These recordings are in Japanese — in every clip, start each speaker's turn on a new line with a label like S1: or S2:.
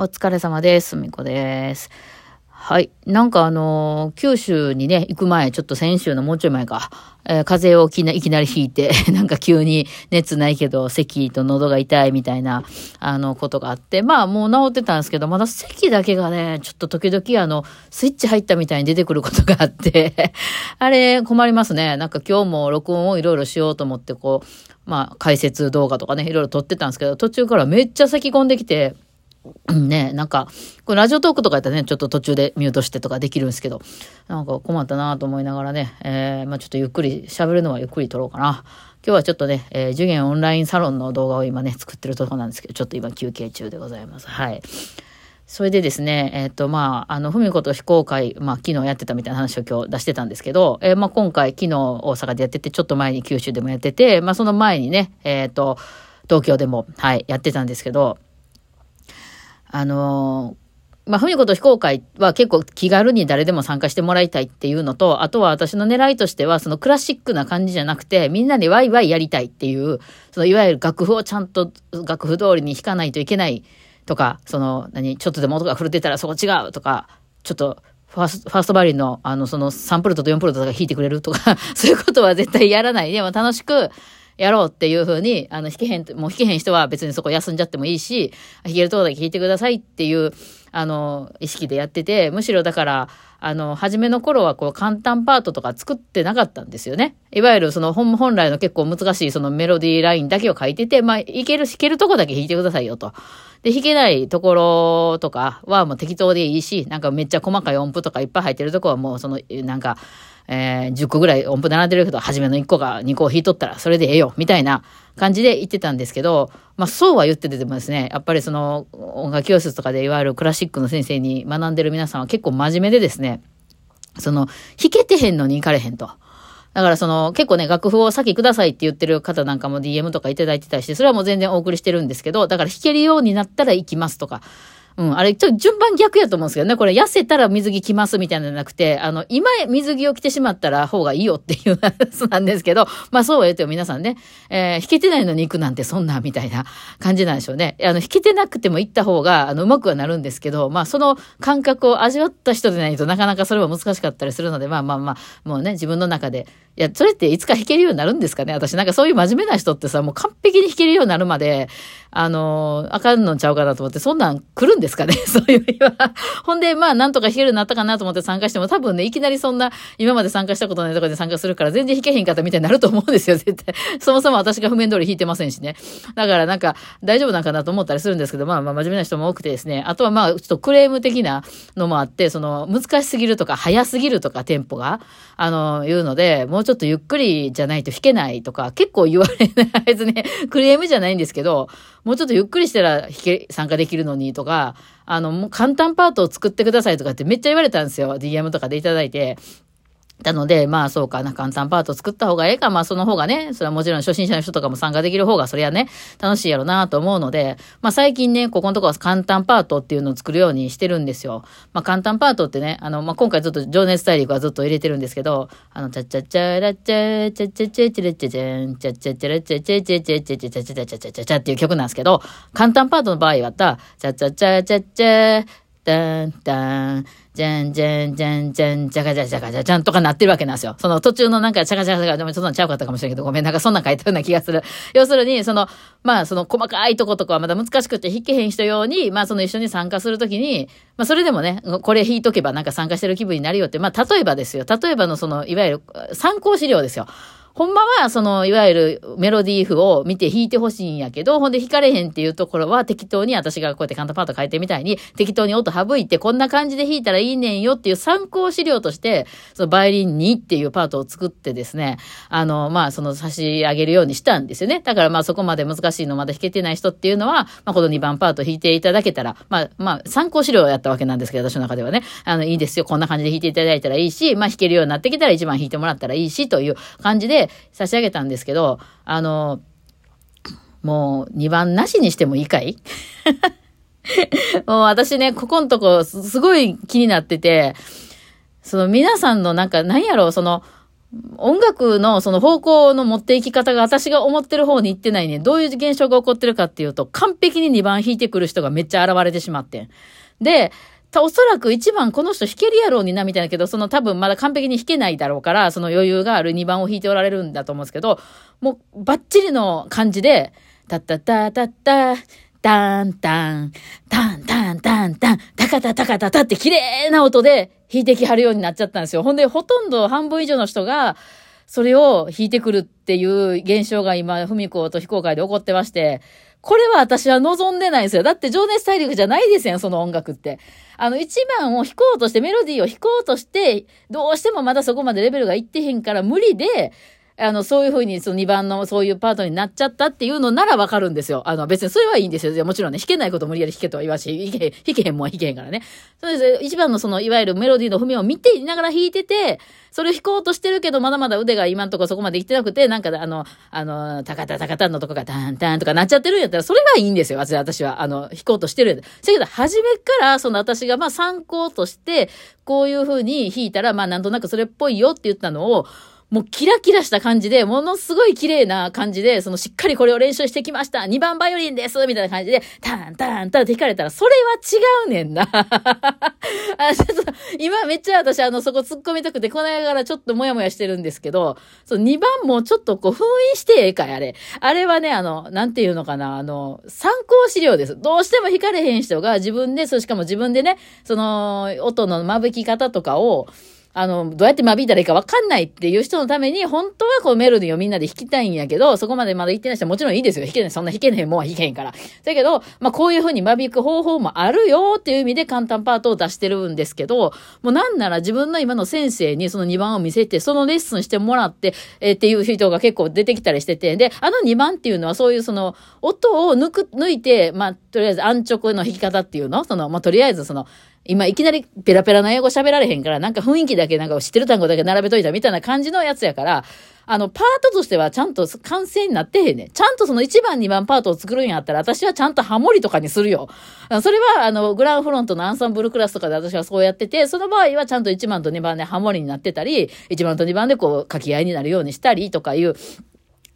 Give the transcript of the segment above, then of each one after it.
S1: お疲れ様です。すみこです。はい。なんかあのー、九州にね、行く前、ちょっと先週のもうちょい前か、えー、風邪をきないきなり引いて、なんか急に熱ないけど、咳と喉が痛いみたいな、あの、ことがあって、まあもう治ってたんですけど、まだ咳だけがね、ちょっと時々あの、スイッチ入ったみたいに出てくることがあって あれ困りますね。なんか今日も録音をいろいろしようと思って、こう、まあ解説動画とかね、いろいろ撮ってたんですけど、途中からめっちゃ咳込んできて、ねなんか、これラジオトークとかやったらね、ちょっと途中でミュートしてとかできるんですけど、なんか困ったなと思いながらね、えー、まあちょっとゆっくり、喋るのはゆっくり撮ろうかな。今日はちょっとね、えー、受験オンラインサロンの動画を今ね、作ってるとこなんですけど、ちょっと今休憩中でございます。はい。それでですね、えっ、ー、と、まあ、あの、ふみこと非公開、まあ、昨日やってたみたいな話を今日出してたんですけど、えー、まあ、今回、昨日大阪でやってて、ちょっと前に九州でもやってて、まあ、その前にね、えっ、ー、と、東京でも、はい、やってたんですけど、あのまあ、ふみこと非公開は結構気軽に誰でも参加してもらいたいっていうのと、あとは私の狙いとしては、そのクラシックな感じじゃなくて、みんなでワイワイやりたいっていう、そのいわゆる楽譜をちゃんと楽譜通りに弾かないといけないとか、その、何、ちょっとでも音が震ってたらそこ違うとか、ちょっと、ファースト、ファーストバリンの、あの、その3プルトと4プルトとか弾いてくれるとか そういうことは絶対やらない。でも楽しく、やろうっていうふうに、あの、弾けへん、もう弾けへん人は別にそこ休んじゃってもいいし、弾けるとこだけ弾いてくださいっていう、あの、意識でやってて、むしろだから、あの、初めの頃はこう簡単パートとか作ってなかったんですよね。いわゆるその本本来の結構難しいそのメロディーラインだけを書いてて、まあ、いける、弾けるとこだけ弾いてくださいよと。で、弾けないところとかはもう適当でいいし、なんかめっちゃ細かい音符とかいっぱい入ってるとこはもうその、なんか、えー、10個ぐらい音符並んでるけど、初めの1個が2個弾いとったらそれでええよ、みたいな感じで言ってたんですけど、まあそうは言っててもですね、やっぱりその音楽教室とかでいわゆるクラシックの先生に学んでる皆さんは結構真面目でですね、その、弾けてへんのに行かれへんと。だからその、結構ね、楽譜を先くださいって言ってる方なんかも DM とかいただいてたりして、それはもう全然お送りしてるんですけど、だから弾けるようになったら行きますとか、うん、あれ、ちょっと順番逆やと思うんですけどね。これ、痩せたら水着着ますみたいなのじゃなくて、あの、今水着を着てしまったら方がいいよっていうやつなんですけど、まあそうは言っても皆さんね、えー、弾けてないのに行くなんてそんな、みたいな感じなんでしょうね。あの、弾けてなくても行った方が、あの、うまくはなるんですけど、まあその感覚を味わった人でないとなかなかそれは難しかったりするので、まあまあまあ、もうね、自分の中で、いや、それっていつか弾けるようになるんですかね私なんかそういう真面目な人ってさ、もう完璧に弾けるようになるまで、あの、あかんのちゃうかなと思って、そんなん来るんですかね？そういう日は。ほんで、まあ、なんとか弾けるようになったかなと思って参加しても、多分ね、いきなりそんな、今まで参加したことないところで参加するから、全然弾けへんかったみたいになると思うんですよ、絶対。そもそも私が譜面通り弾いてませんしね。だからなんか、大丈夫なんかなと思ったりするんですけど、まあ、まあ、真面目な人も多くてですね。あとはまあ、ちょっとクレーム的なのもあって、その、難しすぎるとか、早すぎるとか、テンポが、あの、言うので、もうちょっとゆっくりじゃないと弾けないとか、結構言われない。別に、クレームじゃないんですけど、もうちょっとゆっくりしたら弾け、参加できるのにとか、あの、もう簡単パートを作ってくださいとかってめっちゃ言われたんですよ。DM とかでいただいて。なので、まあそうかな、簡単パート作った方がええか、まあその方がね、それはもちろん初心者の人とかも参加できる方が、それはね、楽しいやろなと思うので、まあ最近ね、ここのところは簡単パートっていうのを作るようにしてるんですよ。まあ簡単パートってね、あの、まあ今回ずっと情熱大陸はずっと入れてるんですけど、あの、チャッチャッチャラッチャチャッチャッチャチャラッチャチャン、チャッチャッチャラッチャチャチャチャチャチャチャチャチャチャチャチャチャっていう曲なんですけど、簡単パートの場合はた、チャッチャッチャチャチャダンダン、じゃんじゃんじゃんじゃん、じゃがじゃじゃがじゃじゃんとかなってるわけなんですよ。その途中のなんか、ちゃがちゃがちゃが、でもちょっとちゃうかったかもしれんけど、ごめん、なんかそんなん書いたような気がする。要するに、その、まあ、その細かいとことかはまだ難しくて弾けへん人用に、まあ、その一緒に参加するときに、まあ、それでもね、これ弾いとけばなんか参加してる気分になるよって、まあ、例えばですよ。例えばのその、いわゆる参考資料ですよ。ほんまは、その、いわゆるメロディー譜を見て弾いてほしいんやけど、ほんで弾かれへんっていうところは適当に私がこうやってカンタパート変えてみたいに、適当に音省いて、こんな感じで弾いたらいいねんよっていう参考資料として、そのバイオリン2っていうパートを作ってですね、あの、まあ、その差し上げるようにしたんですよね。だからまあそこまで難しいのまだ弾けてない人っていうのは、まあ、この2番パート弾いていただけたら、まあ、まあ、参考資料をやったわけなんですけど、私の中ではね、あの、いいですよ。こんな感じで弾いていただいたらいいし、まあ、弾けるようになってきたら1番弾いてもらったらいいし、という感じで差し上げたんですけど、あの、もう2番なしにしてもいいかい？もう私ね、ここのとこすごい気になってて、その皆さんのなんか何やろう、その、音楽のその方向の持っていき方が私が思ってる方に行ってないね。どういう現象が起こってるかっていうと、完璧に2番弾いてくる人がめっちゃ現れてしまって。で、おそらく1番この人弾けるやろうになみたいだけど、その多分まだ完璧に弾けないだろうから、その余裕がある2番を弾いておられるんだと思うんですけど、もうバッチリの感じで、タッタッタッタッタ、タンタン、タンタンタンタン、タカタタカタタって綺麗な音で弾いてきはるようになっちゃったんですよ。ほんで、ほとんど半分以上の人が、それを弾いてくるっていう現象が今、文子と非公開で起こってまして、これは私は望んでないんですよ。だって情熱大陸じゃないですよ、その音楽って。あの、一番を弾こうとして、メロディーを弾こうとして、どうしてもまだそこまでレベルがいってへんから無理で、あの、そういうふうに、その2番のそういうパートになっちゃったっていうのならわかるんですよ。あの、別にそれはいいんですよ。もちろんね、弾けないこと無理やり弾けとは言わし、弾け、弾けへんもん弾けへんからね。そうです。一番のその、いわゆるメロディーの踏みを見ていながら弾いてて、それを弾こうとしてるけど、まだまだ腕が今んとこそこまでいってなくて、なんか、あの、あの、タカタタカタンのとこがタンタンとかなっちゃってるんやったら、それがいいんですよ。私は、あの、弾こうとしてるんだけど、初めから、その私がまあ参考として、こういうふうに弾いたら、まあなんとなくそれっぽいよって言ったのを、もうキラキラした感じで、ものすごい綺麗な感じで、そのしっかりこれを練習してきました。2番バイオリンですみたいな感じで、タンタンタンって弾かれたら、それは違うねんな。あちょっと今めっちゃ私あの、そこ突っ込みたくて、この間からちょっともやもやしてるんですけど、その2番もちょっとこう封印してええかい、あれ。あれはね、あの、なんていうのかな、あの、参考資料です。どうしても弾かれへん人が自分で、そしかも自分でね、その、音の間引き方とかを、あの、どうやって間引いたらいいかわかんないっていう人のために、本当はこうメロディーをみんなで弾きたいんやけど、そこまでまだ行ってない人はもちろんいいですよ。弾けない。そんな弾けないもんは弾けへんから。だけど、まあこういう風に間引く方法もあるよっていう意味で簡単パートを出してるんですけど、もうなんなら自分の今の先生にその2番を見せて、そのレッスンしてもらって、えー、っていう人が結構出てきたりしてて、で、あの2番っていうのはそういうその、音を抜く、抜いて、まあ、とりあえず安直の弾き方っていうのその、まあとりあえずその、今いきなりペラペラな英語喋られへんから、なんか雰囲気だけなんか知ってる単語だけ並べといたみたいな感じのやつやから、あの、パートとしてはちゃんと完成になってへんねん。ちゃんとその1番、2番パートを作るんやったら、私はちゃんとハモリとかにするよ。それは、あの、グランフロントのアンサンブルクラスとかで私はそうやってて、その場合はちゃんと1番と2番でハモリになってたり、1番と2番でこう、書き合いになるようにしたりとかいう、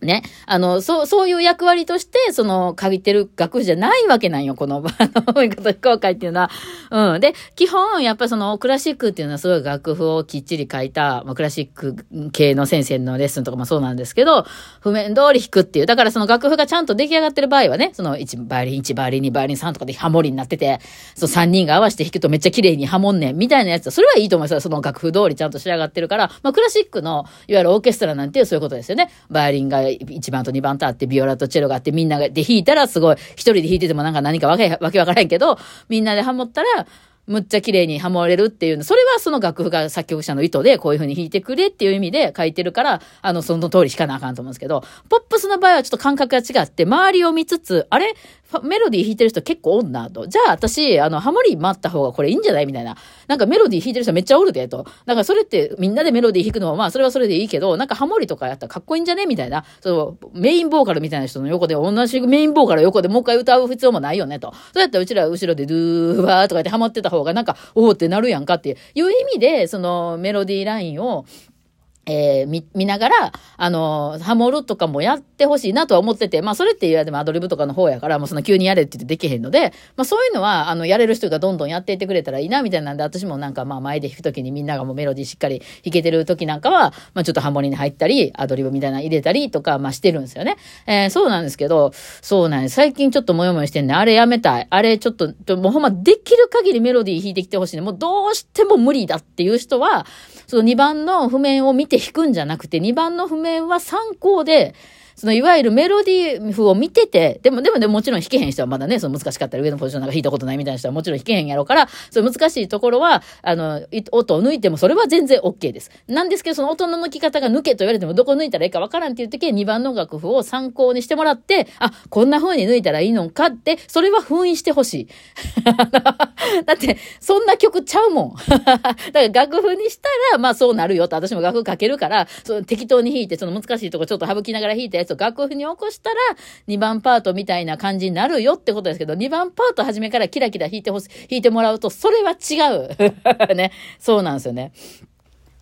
S1: ね。あの、そう、そういう役割として、その、限ってる楽譜じゃないわけなんよ、この、あの、非公開っていうのは。うん。で、基本、やっぱその、クラシックっていうのはすごい楽譜をきっちり書いた、まあ、クラシック系の先生のレッスンとかもそうなんですけど、譜面通り弾くっていう。だからその楽譜がちゃんと出来上がってる場合はね、その、1バイオリン、1バイオリン、2バイオリン、3とかでハモリになってて、その3人が合わせて弾くとめっちゃ綺麗にハモんねん、みたいなやつそれはいいと思いますよ。その楽譜通りちゃんと仕上がってるから、まあ、クラシックの、いわゆるオーケストラなんてそういうことですよね。バイオリンが1番と2番とあって、ビオラとチェロがあって、みんなで弾いたらすごい、一人で弾いててもなんか何かわけ、わけわからへんけど、みんなでハモったら、むっちゃ綺麗にハモれるっていうの、それはその楽譜が作曲者の意図でこういう風に弾いてくれっていう意味で書いてるから、あの、その通り弾かなあかんと思うんですけど、ポップスの場合はちょっと感覚が違って、周りを見つつ、あれ？メロディー弾いてる人結構おんなと。じゃあ私、あの、ハモリ待った方がこれいいんじゃない？みたいな。なんかメロディー弾いてる人めっちゃおるで、と。だかそれってみんなでメロディー弾くのはまあそれはそれでいいけど、なんかハモリとかやったらかっこいいんじゃね？みたいな。そう、メインボーカルみたいな人の横で、同じメインボーカル横でもう一回歌う必要もないよね、と。そうやったらうちら後ろでドゥーバーとかってハマってた方がなんか、おおってなるやんかっていう意味で、そのメロディーラインを、えー、見、見ながら、あの、ハモるとかもやってほしいなとは思ってて、まあそれって言われてもアドリブとかの方やから、もうそんな急にやれって言ってできへんので、まあそういうのは、あの、やれる人がどんどんやっていってくれたらいいな、みたいなんで、私もなんかまあ前で弾くときにみんながもうメロディーしっかり弾けてるときなんかは、まあちょっとハモリに入ったり、アドリブみたいなの入れたりとか、まあしてるんですよね。えー、そうなんですけど、そうなんです。最近ちょっともよもよしてんね。あれやめたい。あれちょっと、もうほんまできる限りメロディー弾いてきてほしいね。もうどうしても無理だっていう人は、その2番の譜面を見てて弾くんじゃなくて、2番の譜面は参考で、そのいわゆるメロディー譜を見てて、でも、でも、でももちろん弾けへん人はまだね、その難しかったら上のポジションなんか弾いたことないみたいな人はもちろん弾けへんやろうから、その難しいところは、あの、音を抜いてもそれは全然 OK です。なんですけど、その音の抜き方が抜けと言われてもどこ抜いたらいいかわからんっていう時は2番の楽譜を参考にしてもらって、あ、こんな風に抜いたらいいのかって、それは封印してほしい。だって、そんな曲ちゃうもん。だから楽譜にしたら、まあそうなるよと、私も楽譜書けるから、その適当に弾いて、その難しいとこちょっと省きながら弾いたやつを楽譜に起こしたら、2番パートみたいな感じになるよってことですけど、2番パート初めからキラキラ弾いてほし、弾いてもらうと、それは違う。ね。そうなんですよね。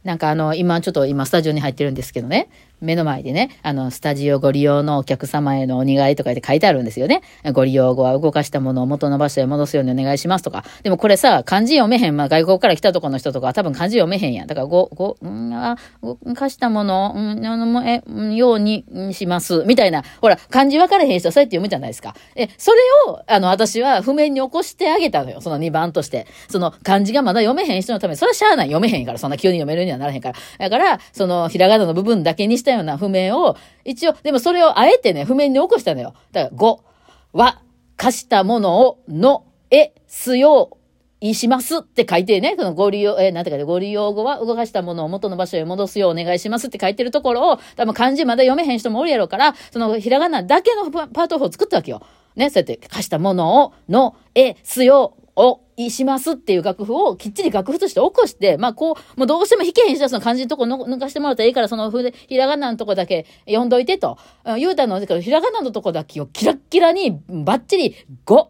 S1: なんかあの、今ちょっと今スタジオに入ってるんですけどね、目の前でね、あの、スタジオご利用のお客様へのお願いとかって書いてあるんですよね。ご利用後は動かしたものを元の場所へ戻すようにお願いしますとか。でもこれさ、漢字読めへん。まあ外国から来たとこの人とか多分漢字読めへんやん。だからご、ご、んあ、動かしたものを、んあの、え、ようにします。みたいな。ほら、漢字分からへん人はそうやって読むじゃないですか。え、それを、あの、私は譜面に起こしてあげたのよ。その2番として。その漢字がまだ読めへん人のために、それはしゃあない読めへんから、そんな急に読めるにはならへんから。だから、その、ひらがなの部分だけにしてたような譜面を、一応、でもそれをあえてね、譜面に起こしたのよ。だから、ご、わ、貸したものを、の、え、すよう、いしますって書いてね、そのご利用、えー、なんて書いて、ご利用後は動かしたものを元の場所へ戻すようお願いしますって書いてるところを、多分漢字まだ読めへん人もおるやろうから、そのひらがなだけのパート4を作ったわけよ。ね、そうやって貸したものを、の、え、すよ、を、しますっていう楽譜をきっちり楽譜として起こして、まあこう、もうどうしても弾けへん人はその漢字のとこ抜かしてもらったらいいから、その筆、ひらがなのとこだけ読んどいてと。言うたのですけど、ひらがなのとこだけをキラッキラにバッチリ、5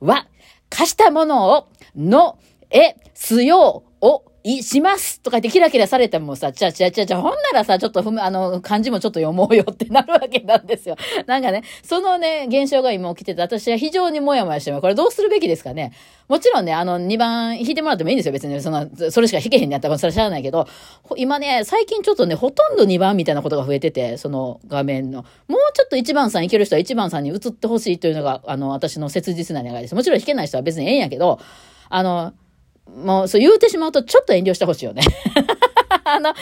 S1: は、貸したものを、の、え、すよう、お、い、しますとか言ってキラキラされてもさ、ちゃちゃちゃちゃ、ほんならさ、ちょっとふむ、あの、漢字もちょっと読もうよってなるわけなんですよ。なんかね、そのね、現象が今起きてて、私は非常にもやもやしてます。これどうするべきですかね？もちろんね、あの、2番弾いてもらってもいいんですよ。別に、その、それしか弾けへんやったら、それは知らないけど、今ね、最近ちょっとね、ほとんど2番みたいなことが増えてて、その画面の。もうちょっと1番さんいける人は1番さんに移ってほしいというのが、あの、私の切実な願いです。もちろん弾けない人は別にええんやけど、あの、もう、そう言うてしまうとちょっと遠慮してほしいよね。あの、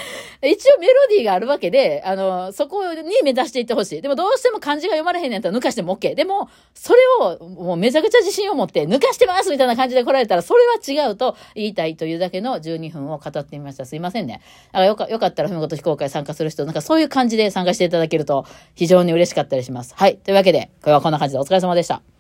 S1: 一応メロディーがあるわけで、あの、そこに目指していってほしい。でもどうしても漢字が読まれへんねんったら抜かしても OK。でも、それをもうめちゃくちゃ自信を持って抜かしてますみたいな感じで来られたら、それは違うと言いたいというだけの12分を語ってみました。すいませんね。だよかよかったら、ふみごと非公開参加する人、なんかそういう感じで参加していただけると非常に嬉しかったりします。はい。というわけで、今日はこんな感じでお疲れ様でした。